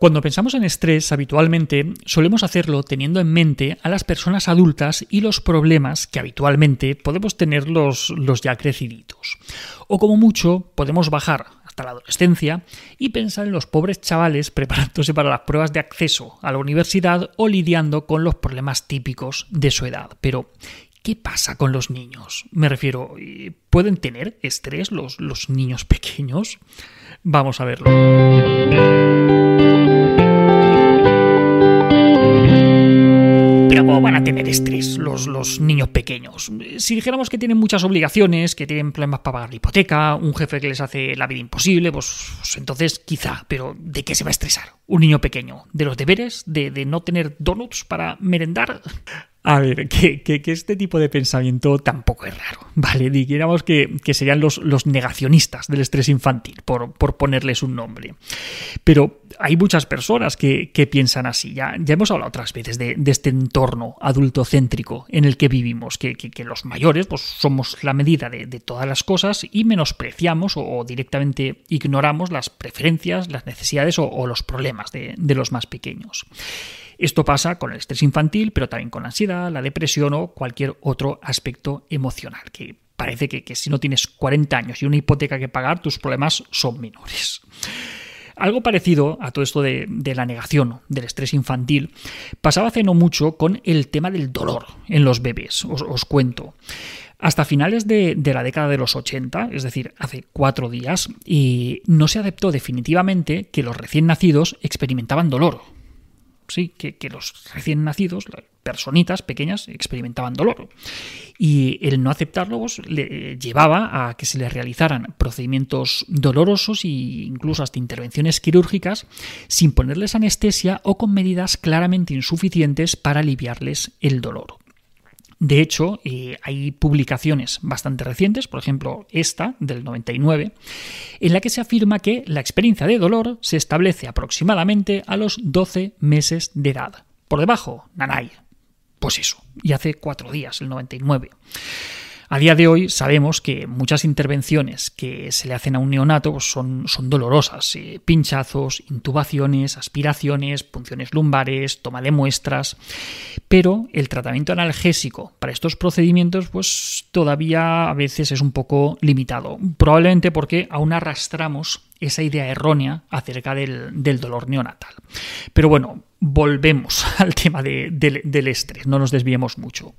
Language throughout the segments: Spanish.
Cuando pensamos en estrés, habitualmente solemos hacerlo teniendo en mente a las personas adultas y los problemas que habitualmente podemos tener los, los ya creciditos. O como mucho, podemos bajar hasta la adolescencia y pensar en los pobres chavales preparándose para las pruebas de acceso a la universidad o lidiando con los problemas típicos de su edad. Pero, ¿Qué pasa con los niños? Me refiero, ¿pueden tener estrés los, los niños pequeños? Vamos a verlo. Los, niños pequeños? Si dijéramos que tienen muchas obligaciones, que tienen problemas para pagar la hipoteca, un jefe que les hace la vida imposible, pues, pues entonces quizá, pero ¿de qué se va a estresar un niño pequeño? ¿De los deberes? ¿De, no tener donuts para merendar? A ver, que, este tipo de pensamiento tampoco es raro, ¿vale? Dijéramos que, que serían los, los, negacionistas del estrés infantil, por, por, ponerles un nombre. Pero hay muchas personas que, piensan así. Ya, ya hemos hablado otras veces de, este entorno adultocéntrico en el que vivimos, que, los mayores pues, somos la medida de, todas las cosas y menospreciamos o, directamente ignoramos las preferencias, las necesidades o, los problemas de, de los más pequeños. Esto pasa con el estrés infantil, pero también con la ansiedad, la depresión o cualquier otro aspecto emocional, que parece que, si no tienes 40 años y una hipoteca que pagar, tus problemas son menores. Algo parecido a todo esto de, la negación del estrés infantil pasaba hace no mucho con el tema del dolor en los bebés. Os, cuento. Hasta finales de, de, la década de los 80, es decir, hace cuatro días, y no se aceptó definitivamente que los recién nacidos experimentaban dolor sí, que, los recién nacidos, las personitas pequeñas, experimentaban dolor. Y el no aceptarlo pues, le llevaba a que se les realizaran procedimientos dolorosos e incluso hasta intervenciones quirúrgicas sin ponerles anestesia o con medidas claramente insuficientes para aliviarles el dolor. De hecho, eh, hay publicaciones bastante recientes, por ejemplo esta del 99, en la que se afirma que la experiencia de dolor se establece aproximadamente a los 12 meses de edad. Por debajo, nanay. Pues eso, y hace cuatro días, el 99. A día de hoy sabemos que muchas intervenciones que se le hacen a un neonato pues, son, son, dolorosas. Eh, pinchazos, intubaciones, aspiraciones, punciones lumbares, toma de muestras. Pero el tratamiento analgésico para estos procedimientos pues, todavía a veces es un poco limitado. Probablemente porque aún arrastramos esa idea errónea acerca del, dolor neonatal. Pero bueno, volvemos al tema del estrés, no nos desviemos mucho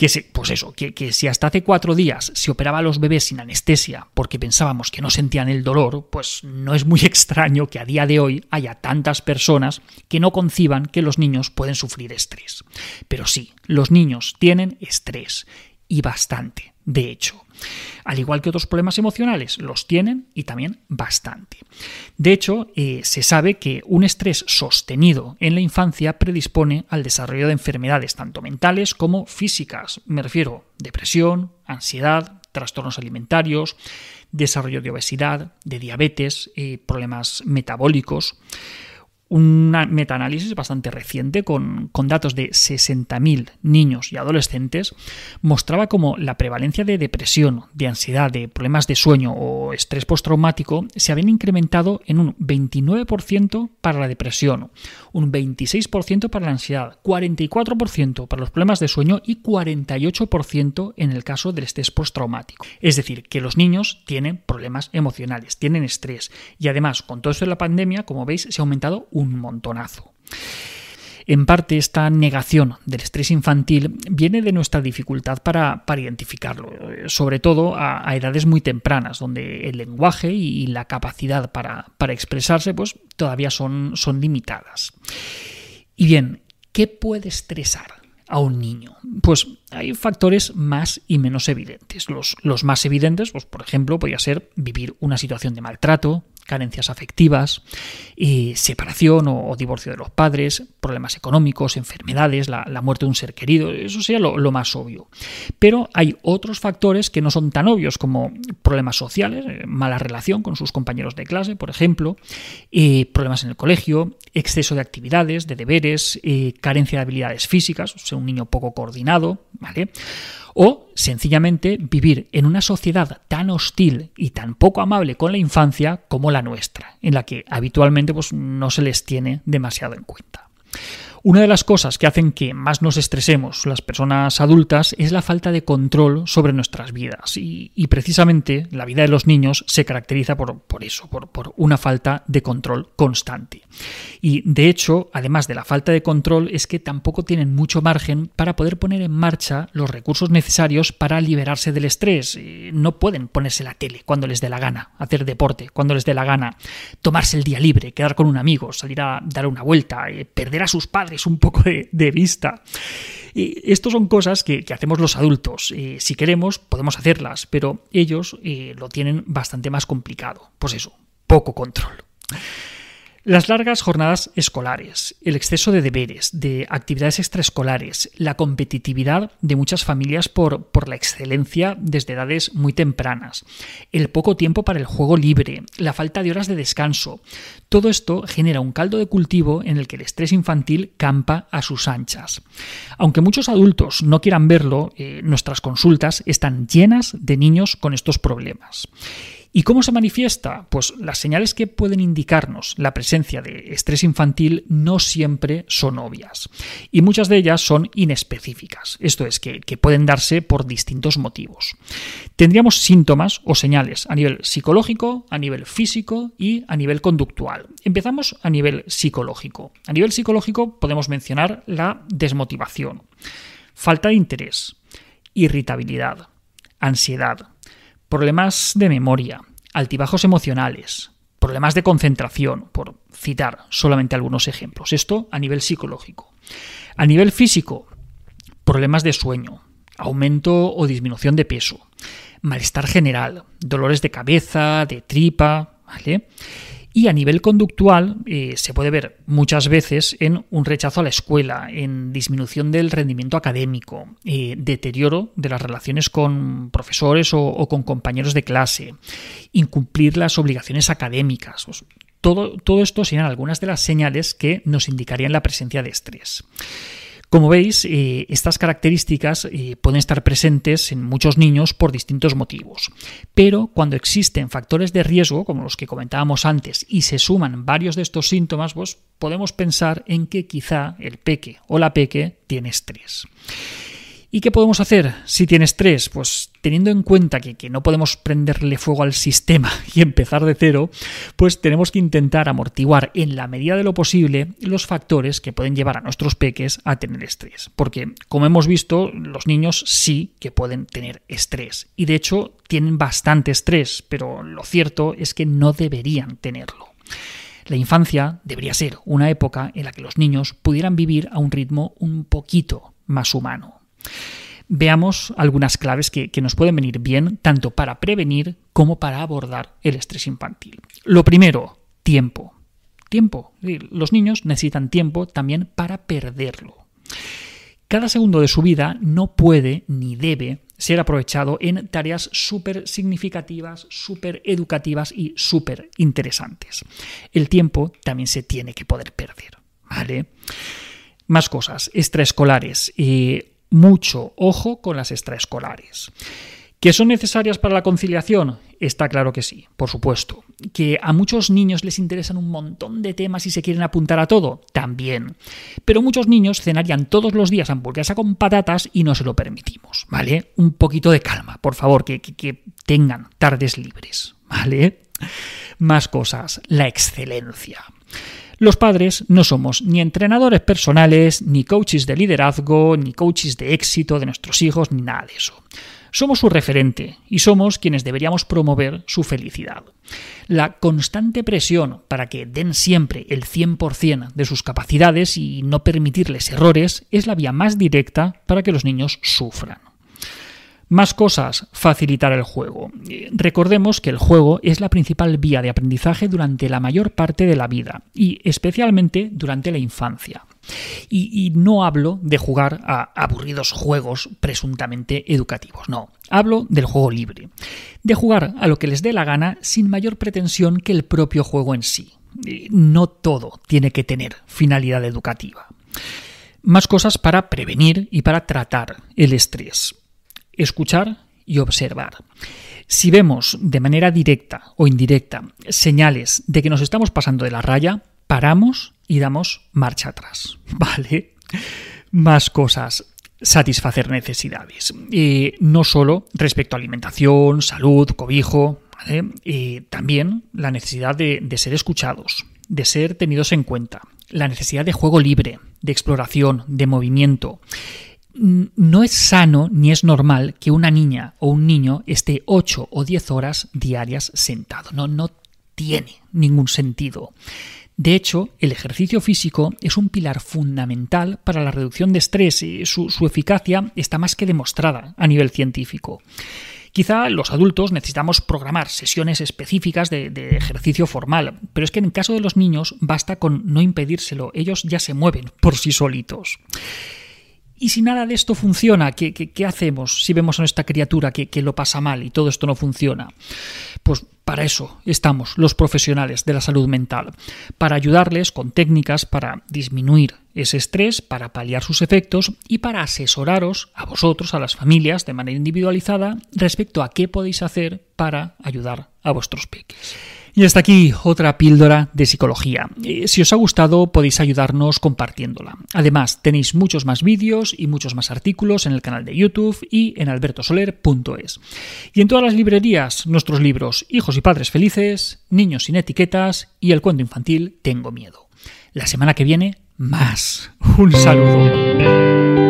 que pues eso, que, si hasta hace cuatro días se operaba a los bebés sin anestesia porque pensábamos que no sentían el dolor, pues no es muy extraño que a día de hoy haya tantas personas que no conciban que los niños pueden sufrir estrés. Pero sí, los niños tienen estrés y bastante, de hecho. Al igual que otros problemas emocionales, los tienen y también bastante. De hecho, eh, se sabe que un estrés sostenido en la infancia predispone al desarrollo de enfermedades tanto mentales como físicas. Me refiero depresión, ansiedad, trastornos alimentarios, desarrollo de obesidad, de diabetes, eh, problemas metabólicos un metaanálisis bastante reciente con, datos de 60.000 niños y adolescentes mostraba como la prevalencia de depresión, de ansiedad, de problemas de sueño o estrés postraumático se habían incrementado en un 29% para la depresión, un 26% para la ansiedad, 44% para los problemas de sueño y 48% en el caso del estrés postraumático. Es decir, que los niños tienen problemas emocionales, tienen estrés y además con todo esto de la pandemia, como veis, se ha aumentado un montonazo. En parte esta negación del estrés infantil viene de nuestra dificultad para, identificarlo, sobre todo a, edades muy tempranas, donde el lenguaje y la capacidad para, expresarse pues, todavía son, son limitadas. Y bien, ¿qué puede estresar a un niño? Pues hay factores más y menos evidentes. Los, los más evidentes, pues, por ejemplo, podría ser vivir una situación de maltrato, carencias afectivas, y separación o, divorcio de los padres, problemas económicos, enfermedades, la, muerte de un ser querido, eso sería lo, más obvio. Pero hay otros factores que no son tan obvios como problemas sociales, eh, mala relación con sus compañeros de clase, por ejemplo, eh, problemas en el colegio, exceso de actividades, de deberes, eh, carencia de habilidades físicas, o sea, un niño poco coordinado, ¿vale? O sencillamente vivir en una sociedad tan hostil y tan poco amable con la infancia como la nuestra, en la que habitualmente pues, no se les tiene demasiado en cuenta. Una de las cosas que hacen que más nos estresemos las personas adultas es la falta de control sobre nuestras vidas y, precisamente la vida de los niños se caracteriza por, eso, por, por, una falta de control constante. Y de hecho, además de la falta de control, es que tampoco tienen mucho margen para poder poner en marcha los recursos necesarios para liberarse del estrés. Eh, no pueden ponerse la tele cuando les dé la gana, hacer deporte cuando les dé la gana, tomarse el día libre, quedar con un amigo, salir a dar una vuelta, eh, perder a sus padres es un poco de, vista. Y esto son cosas que, hacemos los adultos. si queremos, podemos hacerlas, pero ellos eh, lo tienen bastante más complicado. Pues eso, poco control. Las largas jornadas escolares, el exceso de deberes, de actividades extraescolares, la competitividad de muchas familias por, por, la excelencia desde edades muy tempranas, el poco tiempo para el juego libre, la falta de horas de descanso, todo esto genera un caldo de cultivo en el que el estrés infantil campa a sus anchas. Aunque muchos adultos no quieran verlo, eh, nuestras consultas están llenas de niños con estos problemas. ¿Y cómo se manifiesta? Pues las señales que pueden indicarnos la presencia de estrés infantil no siempre son obvias y muchas de ellas son inespecíficas, esto es, que, pueden darse por distintos motivos. Tendríamos síntomas o señales a nivel psicológico, a nivel físico y a nivel conductual. Empezamos a nivel psicológico. A nivel psicológico podemos mencionar la desmotivación, falta de interés, irritabilidad, ansiedad, problemas de memoria, altibajos emocionales, problemas de concentración, por citar solamente algunos ejemplos. Esto a nivel psicológico. A nivel físico, problemas de sueño, aumento o disminución de peso, malestar general, dolores de cabeza, de tripa, ¿vale? Y a nivel conductual eh, se puede ver muchas veces en un rechazo a la escuela, en disminución del rendimiento académico, eh, deterioro de las relaciones con profesores o, con compañeros de clase, incumplir las obligaciones académicas. Todo, todo esto serían algunas de las señales que nos indicarían la presencia de estrés. Como veis, eh, estas características eh, pueden estar presentes en muchos niños por distintos motivos, pero cuando existen factores de riesgo, como los que comentábamos antes, y se suman varios de estos síntomas, pues podemos pensar en que quizá el peque o la peque tiene estrés. ¿Y qué podemos hacer si tiene estrés? Pues teniendo en cuenta que, no podemos prenderle fuego al sistema y empezar de cero, pues tenemos que intentar amortiguar en la medida de lo posible los factores que pueden llevar a nuestros peques a tener estrés. Porque, como hemos visto, los niños sí que pueden tener estrés. Y de hecho tienen bastante estrés, pero lo cierto es que no deberían tenerlo. La infancia debería ser una época en la que los niños pudieran vivir a un ritmo un poquito más humano. Veamos algunas claves que, nos pueden venir bien tanto para prevenir como para abordar el estrés infantil. Lo primero, tiempo. Tiempo. Los niños necesitan tiempo también para perderlo. Cada segundo de su vida no puede ni debe ser aprovechado en tareas súper significativas, súper educativas y súper interesantes. El tiempo también se tiene que poder perder. ¿Vale? Más cosas, extraescolares. Eh, mucho ojo con las extraescolares. ¿Que son necesarias para la conciliación? Está claro que sí, por supuesto. ¿Que a muchos niños les interesan un montón de temas y se quieren apuntar a todo? También. Pero muchos niños cenarían todos los días hamburguesa con patatas y no se lo permitimos, ¿vale? Un poquito de calma, por favor, que, que tengan tardes libres, ¿vale? Más cosas, la excelencia. Los padres no somos ni entrenadores personales, ni coaches de liderazgo, ni coaches de éxito de nuestros hijos, ni nada de eso. Somos su referente y somos quienes deberíamos promover su felicidad. La constante presión para que den siempre el 100% de sus capacidades y no permitirles errores es la vía más directa para que los niños sufran. Más cosas, facilitar el juego. Recordemos que el juego es la principal vía de aprendizaje durante la mayor parte de la vida y especialmente durante la infancia. Y, no hablo de jugar a aburridos juegos presuntamente educativos, no. Hablo del juego libre, de jugar a lo que les dé la gana sin mayor pretensión que el propio juego en sí. No todo tiene que tener finalidad educativa. Más cosas para prevenir y para tratar el estrés escuchar y observar. Si vemos de manera directa o indirecta señales de que nos estamos pasando de la raya, paramos y damos marcha atrás. ¿Vale? Más cosas. Satisfacer necesidades. Eh, no solo respecto a alimentación, salud, cobijo, ¿vale? también la necesidad de ser escuchados, de ser tenidos en cuenta, la necesidad de juego libre, de exploración, de movimiento no es sano ni es normal que una niña o un niño esté 8 o 10 horas diarias sentado. No, no tiene ningún sentido. De hecho, el ejercicio físico es un pilar fundamental para la reducción de estrés y su, eficacia está más que demostrada a nivel científico. Quizá los adultos necesitamos programar sesiones específicas de, de, ejercicio formal, pero es que en el caso de los niños basta con no impedírselo, ellos ya se mueven por sí solitos. Y si nada de esto funciona, ¿qué, hacemos si vemos a nuestra criatura que, que, lo pasa mal y todo esto no funciona? Pues para eso estamos los profesionales de la salud mental, para ayudarles con técnicas para disminuir ese estrés, para paliar sus efectos y para asesoraros a vosotros, a las familias, de manera individualizada respecto a qué podéis hacer para ayudar a vuestros peques. Y hasta aquí otra píldora de psicología. Eh, si os ha gustado podéis ayudarnos compartiéndola. Además tenéis muchos más vídeos y muchos más artículos en el canal de YouTube y en albertosoler.es. Y en todas las librerías nuestros libros Hijos y Padres Felices, Niños sin Etiquetas y el cuento infantil Tengo Miedo. La semana que viene, más. Un saludo.